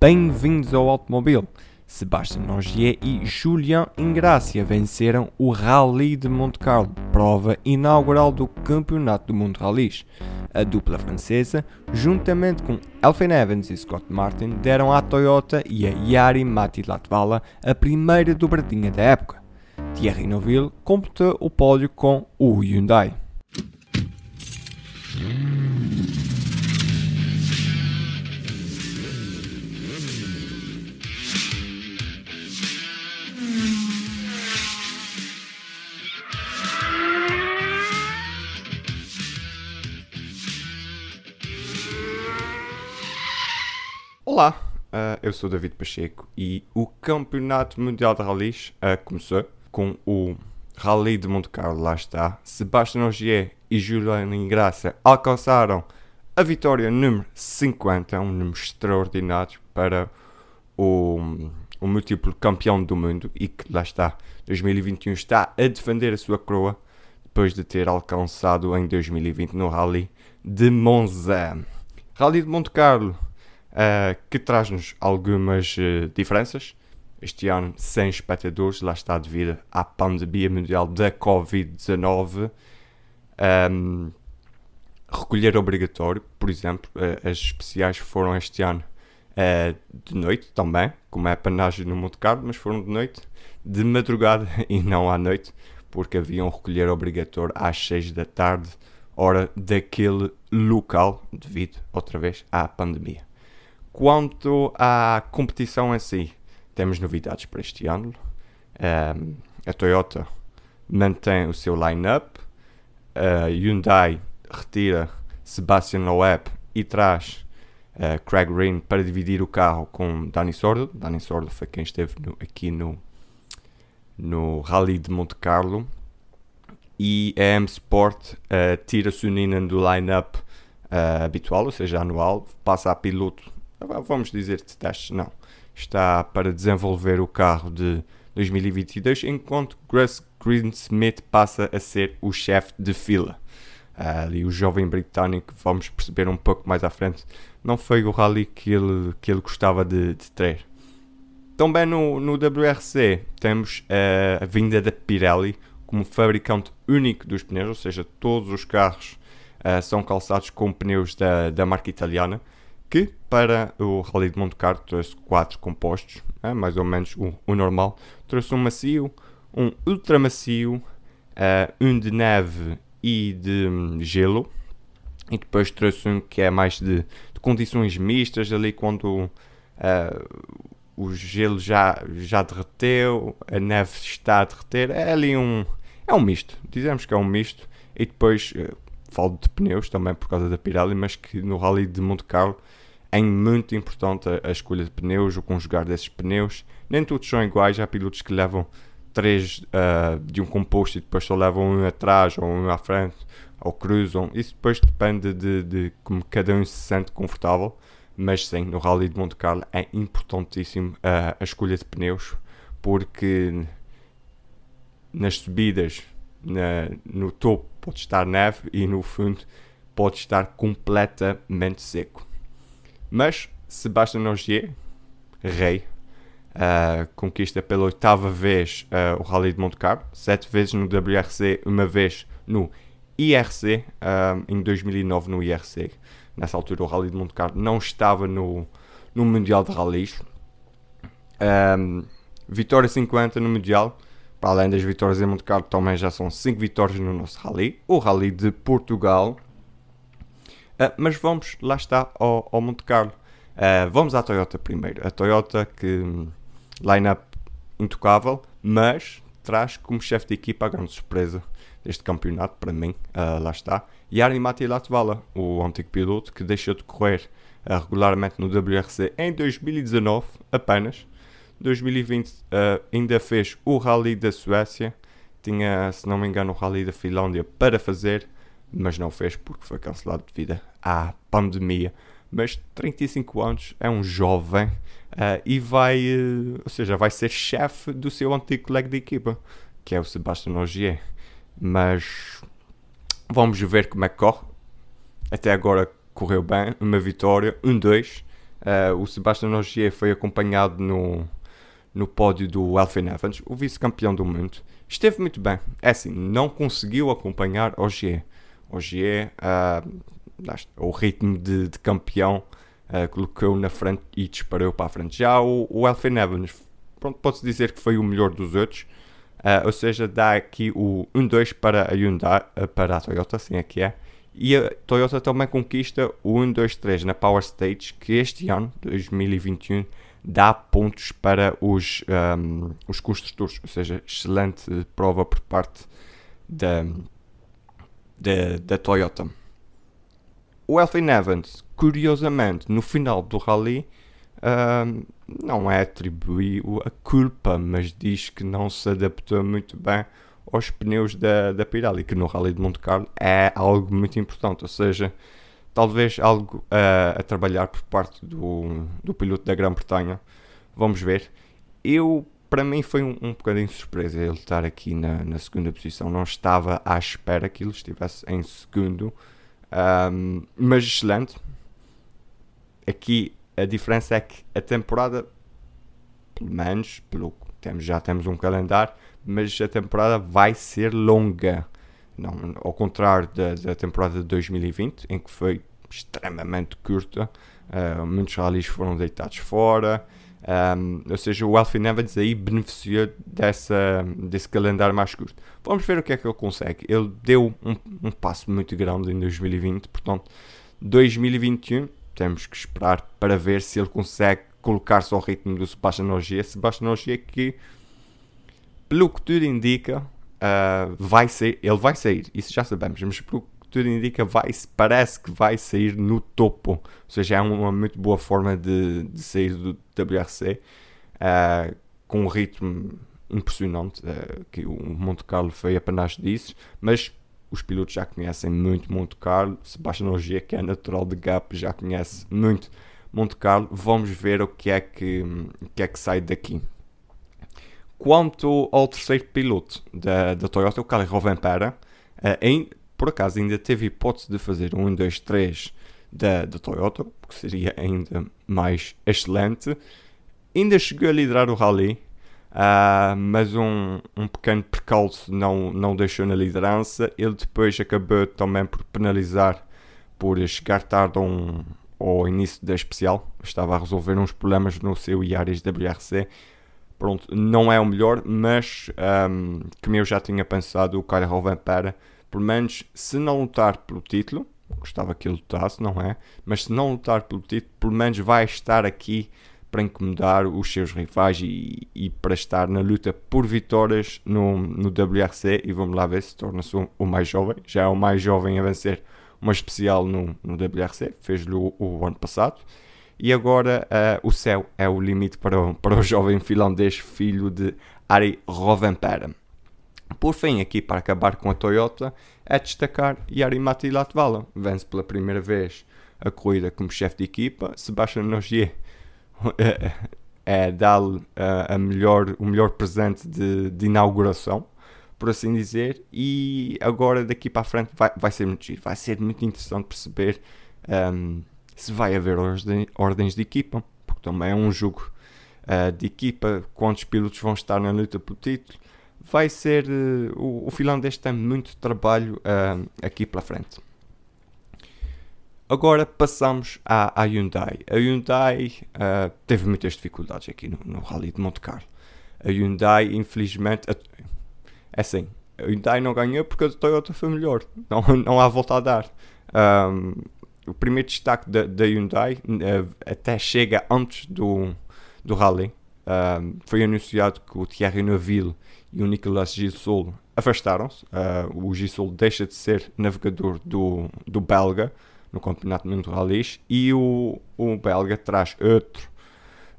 Bem-vindos ao Automóvel. Sebastian Ogier e Julian Ingracia venceram o Rally de Monte Carlo, prova inaugural do Campeonato do Mundo Rallys. A dupla francesa, juntamente com Elfyn Evans e Scott Martin, deram à Toyota e a Yari Mati Latvala a primeira dobradinha da época. Thierry Neuville completou o pódio com o Hyundai. Olá, uh, eu sou David Pacheco e o Campeonato Mundial de Rallys uh, começou com o Rally de Monte Carlo, lá está. Sebastian Ogier e Julian Ingraça alcançaram a vitória número 50, um número extraordinário para o, o múltiplo campeão do mundo e que lá está, 2021 está a defender a sua coroa depois de ter alcançado em 2020 no Rally de Monza. Rally de Monte Carlo uh, que traz-nos algumas uh, diferenças. Este ano, sem espectadores, lá está devido à pandemia mundial da Covid-19. Um, recolher obrigatório, por exemplo, uh, as especiais foram este ano de noite também, como é panagem no Monte Carlo, mas foram de noite, de madrugada e não à noite, porque havia um recolher obrigatório às 6 da tarde, hora daquele local, devido outra vez à pandemia. Quanto à competição em si, temos novidades para este ano. Um, a Toyota mantém o seu line-up. A Hyundai retira Sebastian Loeb e traz uh, Craig Green para dividir o carro com Danny Sordo. Danny Sordo foi quem esteve no, aqui no, no Rally de Monte Carlo. E a M Sport uh, tira Suninen do line-up uh, habitual, ou seja, anual, passa a piloto vamos dizer de testes, não. Está para desenvolver o carro de 2022, enquanto Gus Greensmith passa a ser o chefe de fila. Uh, ali o jovem britânico, vamos perceber um pouco mais à frente, não foi o rally que ele, que ele gostava de, de ter. Também no, no WRC temos uh, a vinda da Pirelli como fabricante único dos pneus, ou seja, todos os carros uh, são calçados com pneus da, da marca italiana que para o Rally de Monte Carlo trouxe quatro compostos, é, mais ou menos o, o, normal. Trouxe um macio, um ultra macio, uh, um de neve e de um, gelo. E depois trouxe um que é mais de, de condições mistas, ali quando uh, o gelo já, já derreteu, a neve está a derreter. É ali um, é um misto, dizemos que é um misto. E depois, uh, falo de pneus também por causa da Pirelli, mas que no Rally de Monte Carlo é muito importante a, escolha de pneus, o conjugar desses pneus. Nem todos são iguais, há pilotos que levam três uh, de um composto e depois só levam um atrás ou um à frente ou cruzam. Isso depois depende de, de como cada um se sente confortável. Mas sim, no Rally de Monte Carlo é importantíssimo uh, a escolha de pneus porque nas subidas, na, no topo pode estar neve e no fundo pode estar completamente seco. Mas Sebastian Ogier, rei, uh, conquista pela oitava vez uh, o Rally de Monte Carlo, sete vezes no WRC, uma vez no IRC, uh, em 2009 no IRC. Nessa altura o Rally de Monte Carlo não estava no, no Mundial de Rallys. Um, vitória 50 no Mundial. Para além das vitórias em Monte Carlo, também já são 5 vitórias no nosso Rally. O Rally de Portugal Uh, mas vamos, lá está, ao, ao Monte Carlo. Uh, vamos à Toyota primeiro. A Toyota que hum, line-up intocável, mas traz como chefe de equipa a grande surpresa deste campeonato, para mim, uh, lá está. Yari Mati Latvala, o antigo piloto que deixou de correr uh, regularmente no WRC em 2019 apenas. 2020 uh, ainda fez o Rally da Suécia, tinha, se não me engano, o Rally da Finlândia para fazer mas não fez porque foi cancelado devido à pandemia. Mas 35 anos é um jovem uh, e vai, uh, ou seja, vai ser chefe do seu antigo colega de equipa, que é o Sebastian Ogier. Mas vamos ver como é que corre. Até agora correu bem, uma vitória, um 2 Uh, o Sebastian Ogier foi acompanhado no, no pódio do Elfin Evans, o vice-campeão do mundo. Esteve muito bem. É assim, não conseguiu acompanhar Ogier. Ogier, uh, o ritmo de, de campeão, uh, colocou na frente e disparou para a frente. Já o, o Elfin Evans, pronto, pode-se dizer que foi o melhor dos outros. Uh, ou seja, dá aqui o 1-2 para a Hyundai, para a Toyota, assim é que é. E a Toyota também conquista o 1, 2, 3 na Power Stage, que este ano, 2021, dá pontos para os, um, os construtores, ou seja, excelente prova por parte da, da, da Toyota. O Elfin Evans, curiosamente, no final do rally, não é atribuir a culpa, mas diz que não se adaptou muito bem aos pneus da, da Pirelli, que no Rally de Monte Carlo é algo muito importante, ou seja, talvez algo uh, a trabalhar por parte do, do piloto da Grã-Bretanha. Vamos ver. Eu, para mim, foi um, um bocadinho surpresa ele estar aqui na, na segunda posição. Não estava à espera que ele estivesse em segundo, um, mas excelente. Aqui a diferença é que a temporada, pelo menos, pelo temos, já temos um calendário, mas a temporada vai ser longa. Não, ao contrário da, da temporada de 2020, em que foi extremamente curta, uh, muitos rallies foram deitados fora, um, ou seja, o Alfie Evans aí beneficiou dessa, desse calendário mais curto. Vamos ver o que é que ele consegue. Ele deu um, um passo muito grande em 2020, portanto, 2021 temos que esperar para ver se ele consegue colocar-se ao ritmo do Sebastian Ogier. Sebastian Ogier que pelo que tudo indica, uh, vai ser, ele vai sair, isso já sabemos, mas pelo que tudo indica, vai, parece que vai sair no topo. Ou seja, é uma muito boa forma de, de sair do WRC uh, ah, com um ritmo impressionante, uh, que o Monte Carlo foi apenas disso, mas os pilotos já conhecem muito Monte Carlo, Sebastian Ogier, que é natural de Gap, já conhece muito Monte Carlo. Vamos ver o que é que, o que, é que sai daqui. Quanto ao terceiro piloto da, da Toyota, o Kali Rovanpera, uh, em, por acaso ainda teve hipótese de fazer um 1, 2, 3 da, da Toyota, que seria ainda mais excelente. Ainda chegou a liderar o Rally, uh, mas um, um pequeno percalço não, não deixou na liderança. Ele depois acabou também por penalizar por chegar tarde um, ao início da especial. Estava a resolver uns problemas no seu Yaris WRC pronto, não é o melhor, mas um, como eu já tinha pensado, o Kyle Rovanpera, pelo menos se não lutar pelo título, gostava que ele lutasse, não é? Mas se não lutar pelo título, pelo menos vai estar aqui para incomodar os seus rivais e, e para estar na luta por vitórias no, no WRC e vamos lá ver se torna-se o, o, mais jovem, já é o mais jovem a vencer uma especial no, no WRC, fez-lhe o, o ano passado e agora uh, o céu é o limite para o, para o jovem finlandês filho de Ari Rovanperä. Por fim, aqui para acabar com a Toyota, é destacar Jari-Matti Latvala. Vence pela primeira vez a corrida como chefe de equipa. Sebastian Ogier é, é dar-lhe uh, a melhor, o melhor presente de, de, inauguração, por assim dizer. E agora daqui para a frente vai, vai ser muito giro. Vai ser muito interessante perceber um, se vai haver ordens de equipa, porque também é um jogo uh, de equipa, quantos pilotos vão estar na luta pelo título. Vai ser. Uh, o, o finlandês tem muito trabalho uh, aqui pela frente. Agora passamos à, à Hyundai. A Hyundai teve muitas dificuldades aqui no, no Rally de Monte Carlo. A Hyundai, infelizmente, é assim, a Hyundai não ganhou porque a Toyota foi melhor. Não, não há volta a dar. Um, o primeiro destaque da, da Hyundai uh, até chega antes do, do Rally. Uh, foi anunciado que o Thierry Neuville e o Nicolas Gisol afastaram-se. Uh, o Gisol deixa de ser navegador do, do belga no Campeonato Mundial de Rallys e o, o belga traz outro,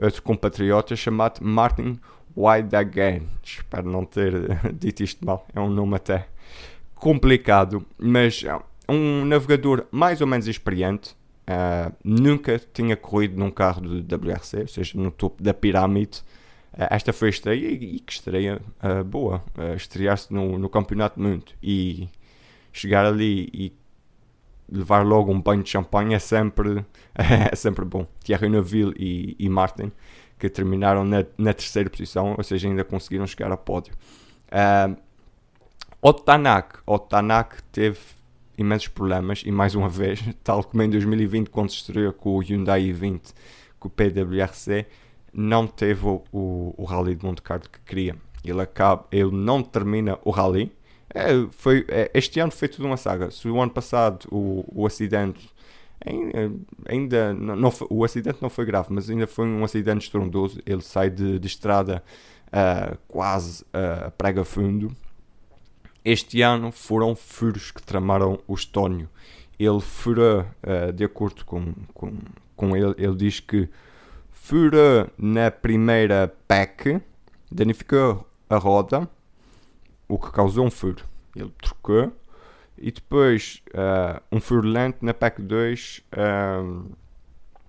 outro compatriota chamado Martin Weidagen. Espero não ter dito isto mal, é um nome até complicado, mas um navegador mais ou menos experiente, uh, nunca tinha corrido num carro de WRC, ou seja, no topo da pirâmide. Uh, esta foi a estreia e, que estreia uh, boa. estrear-se no, no Campeonato do Mundo e chegar ali e levar logo um banho de champanhe é sempre, é sempre bom. Thierry Neuville e, e Martin, que terminaram na, na, terceira posição, ou seja, ainda conseguiram chegar ao pódio. Uh, o Tanak, o Tanak teve imensos problemas e mais uma vez, tal como em 2020 quando se estreou com o Hyundai i20, com o PWRC, não teve o, o, o Rally de Monte Carlo que queria. Ele, acaba, ele não termina o Rally. É, foi, é, este ano foi tudo uma saga. Se o ano passado o, o acidente ainda não, não foi, o acidente não foi grave, mas ainda foi um acidente estrondoso. Ele sai de, de estrada uh, quase uh, a prega fundo. Este ano foram furos que tramaram o Estónio. Ele furou, uh, de acordo com, com, com ele, ele diz que furou na primeira pack, danificou a roda, o que causou um furo. Ele trocou e depois uh, um furo lento na pack 2 uh,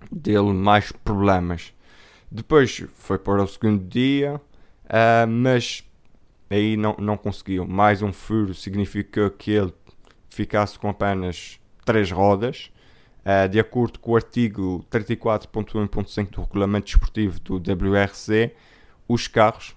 deu mais problemas. Depois foi para o segundo dia, uh, mas aí não, não conseguiu. Mais um furo significou que ele ficasse com apenas 3 rodas. Uh, de acordo com o artigo 34.1.5 do regulamento desportivo do WRC, os carros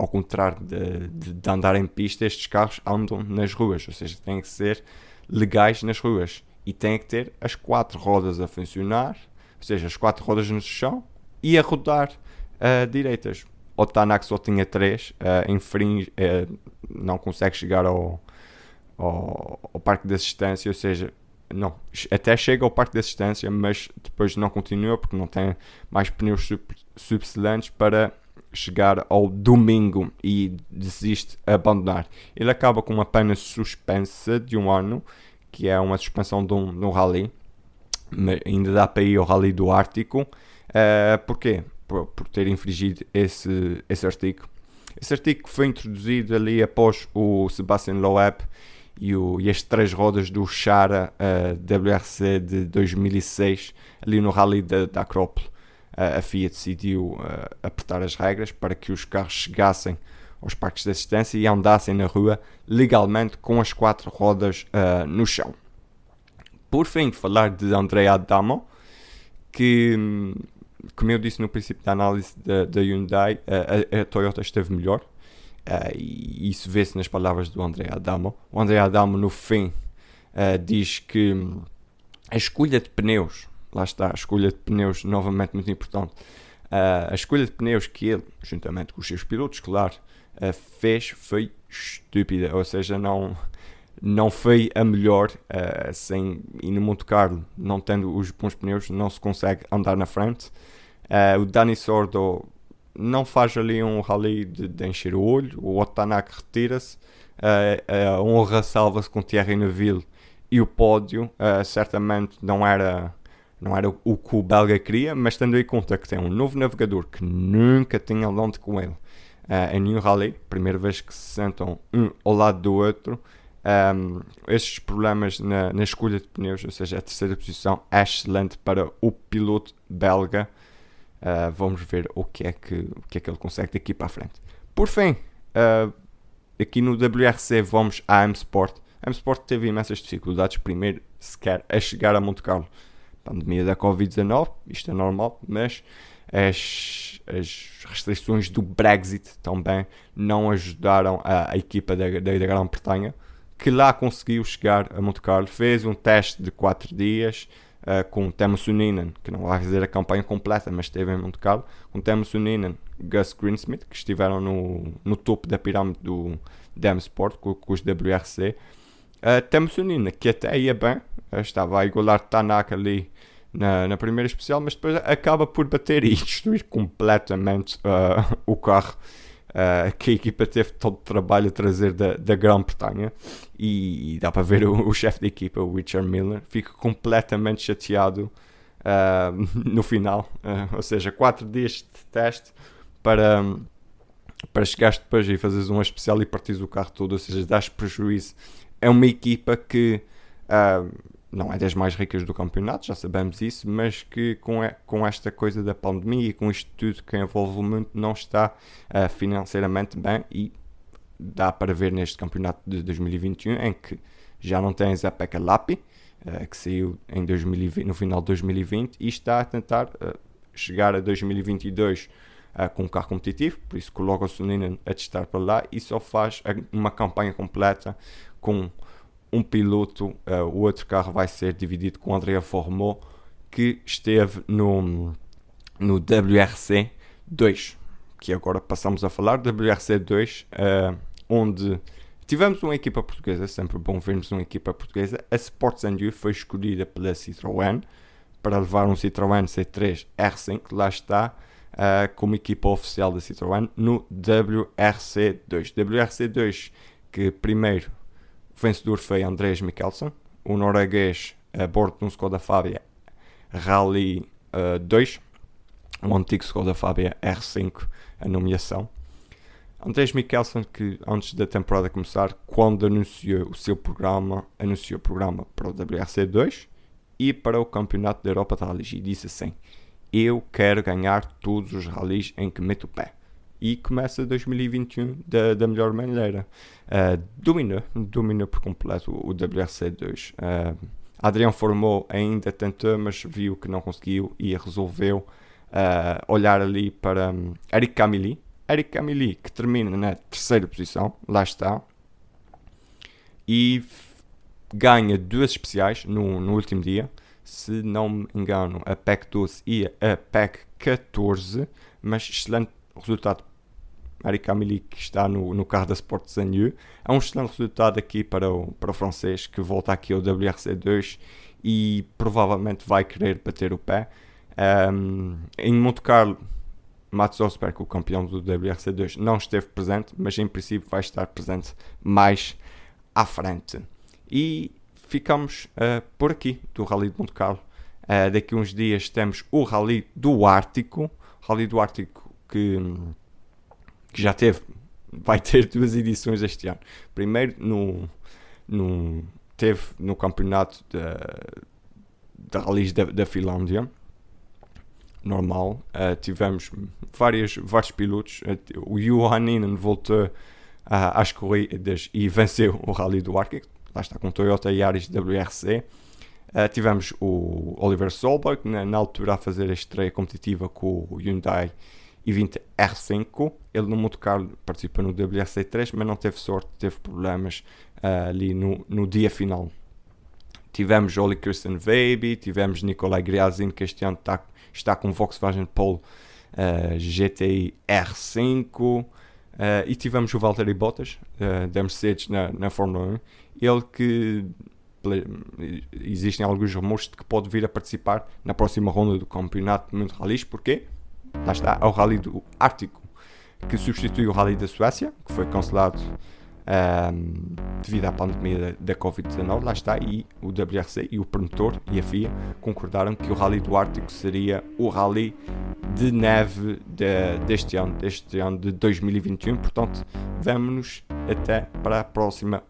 ao contrário de, de, de, andar em pista, estes carros andam nas ruas, ou seja, têm que ser legais nas ruas e têm que ter as quatro rodas a funcionar, ou seja, as quatro rodas no chão e a rodar uh, direitas. O Tanak só tinha três, uh, infringe, uh, não consegue chegar ao, ao, ao, parque de assistência, ou seja, não, até chega ao parque de assistência, mas depois não continua porque não tem mais pneus subselantes para chegar ao domingo e desiste a abandonar. Ele acaba com uma pena suspensa de um ano, que é uma suspensão de um, de um rally. Ainda dá para ir ao rally do Ártico. Uh, porquê? Por, por, ter infringido esse, esse artigo. Esse artigo foi introduzido ali após o Sebastian Loeb e, o, e as três rodas do Chara uh, WRC de 2006 ali no rally da, da Acrópole a FIA decidiu apertar as regras para que os carros chegassem aos parques de assistência e andassem na rua legalmente com as quatro rodas uh, no chão. Por fim, falar de Andrea Adamo, que, como eu disse no princípio da análise da, Hyundai, uh, a, a, Toyota esteve melhor. Uh, e isso vê-se nas palavras do Andrea Adamo. O Andrea Adamo, no fim, diz que a escolha de pneus lá está, a escolha de pneus novamente muito importante. Uh, a escolha de pneus que ele, juntamente com os seus pilotos, claro, uh, fez foi estúpida, ou seja, não, não foi a melhor uh, sem, e no Monte Carlo, não tendo os bons pneus, não se consegue andar na frente. o Dani Sordo não faz ali um rally de, de encher o olho, o Otanak retira-se, a honra salva-se com Thierry Neuville e o pódio. Certamente não era não era o que o belga queria, mas tendo em conta que tem um novo navegador que nunca tinha andado com ele uh, em nenhum rally, primeira vez que se sentam um ao lado do outro, um, estes problemas na, na, escolha de pneus, ou seja, a terceira posição é excelente para o piloto belga. Uh, vamos ver o que, é que, o que é que ele consegue daqui para a frente. Por fim, uh, aqui no WRC vamos à M-Sport. A M-Sport teve imensas dificuldades, primeiro sequer a chegar a Monte Carlo pandemia da Covid-19, isto é normal, mas as, as, restrições do Brexit também não ajudaram a, a equipa da, da, da Grã-Bretanha, que lá conseguiu chegar a Monte Carlo, fez um teste de 4 dias uh, com Temo Suninen, que não vai fazer a campanha completa, mas esteve em Monte Carlo, com Temo Suninen, Gus Greensmith, que estiveram no, no topo da pirâmide do Dam Sport, com, com os WRC, uh, Temo Suninen, que até ia bem, estava a igualar Tanaka ali na, na primeira especial, mas depois acaba por bater e destruir completamente uh, o carro uh, que a equipa teve todo o trabalho a trazer da, da Grã-Bretanha. E, e, dá para ver o, o chefe da equipa, o Richard Miller, fica completamente chateado uh, no final. ou seja, 4 dias de teste para. Para chegares depois e fazeres uma especial e partires o carro todo, ou seja, dás prejuízo. É uma equipa que uh, não é das mais ricas do campeonato, já sabemos isso, mas que com, com esta coisa da pandemia e com isto tudo que envolve o mundo não está uh, financeiramente bem e dá para ver neste campeonato de 2021 em que já não tens a Pekka Lapi, uh, que saiu em 2020, no final de 2020 e está a tentar uh, chegar a 2022 com um carro competitivo, por isso coloca o Suninen a testar para lá e só faz uma campanha completa com um piloto, o outro carro vai ser dividido com Andrea Formou, que esteve no, no WRC 2, que agora passamos a falar, WRC 2, uh, onde tivemos uma equipa portuguesa, sempre bom vermos uma equipa portuguesa, a Sports You foi escolhida pela Citroën para levar um Citroën C3 R5, lá está, uh, como equipa oficial da Citroën no WRC2. WRC2, que primeiro vencedor foi Andrés Mikkelsen, o norueguês a bordo de um Skoda Fabia Rally uh, 2, um antigo Skoda Fabia R5, a nomeação. Andrés Mikkelsen, que antes da temporada começar, quando anunciou o seu programa, anunciou o programa para o WRC2 e para o Campeonato da Europa de Rallys e disse assim: Eu quero ganhar todos os rallies em que meto o pé. E começa 2021 da, da melhor maneira. Uh, dominou, dominou por completo o, o WRC2. Uh, Adriano Formou ainda tentou, mas viu que não conseguiu e resolveu uh, olhar ali para um, Eric Camilli. Eric Camilli, que termina na terceira posição, lá está, e ganha duas especiais no, no último dia. Se não me engano, a PEC 12 e a PEC 14, mas excelente resultado Eric Amélie, que está no, no carro da Sport Zanyu. É um excelente resultado aqui para o, para o francês, que volta aqui ao WRC2 e provavelmente vai querer bater o pé. Um, em Monte Carlo, Mats Osberg, o campeão do WRC2, não esteve presente, mas em princípio vai estar presente mais à frente. E ficamos uh, por aqui do Rally de Monte Carlo. Uh, daqui uns dias temos o Rally do Ártico. Rally do Ártico que que já teve, vai ter duas edições este ano. Primeiro no, no teve no campeonato da, da rallies da, da Finlândia, normal. Uh, tivemos várias, vários pilotos. Uh, o Johanninen voltou uh, às corridas e venceu o Rally do Arctic. Lá está com Toyota Yaris WRC. Uh, tivemos o Oliver Solberg, na, na, altura a fazer a estreia competitiva com o Hyundai i20 R5. Ele no Monte Carlo participa no WRC3, mas não teve sorte, teve problemas uh, ali no, no dia final. Tivemos Oli Christian Baby, tivemos Nikolai Griazin, que este ano está, está com Volkswagen Polo uh, ah, GTI R5. Uh, e tivemos o Valtteri Bottas, uh, da Mercedes, na, na Fórmula 1. Ele que existem alguns rumores de que pode vir a participar na próxima ronda do Campeonato Mundo Rallys. Porquê? Lá está, ao Rally do Ártico, que substitui o Rally da Suécia, que foi cancelado um, devido à pandemia da, da Covid-19, lá está, e o WRC e o promotor e a FIA concordaram que o Rally do Ártico seria o Rally de neve de, deste ano, deste ano de 2021, portanto, vemo-nos até para a próxima.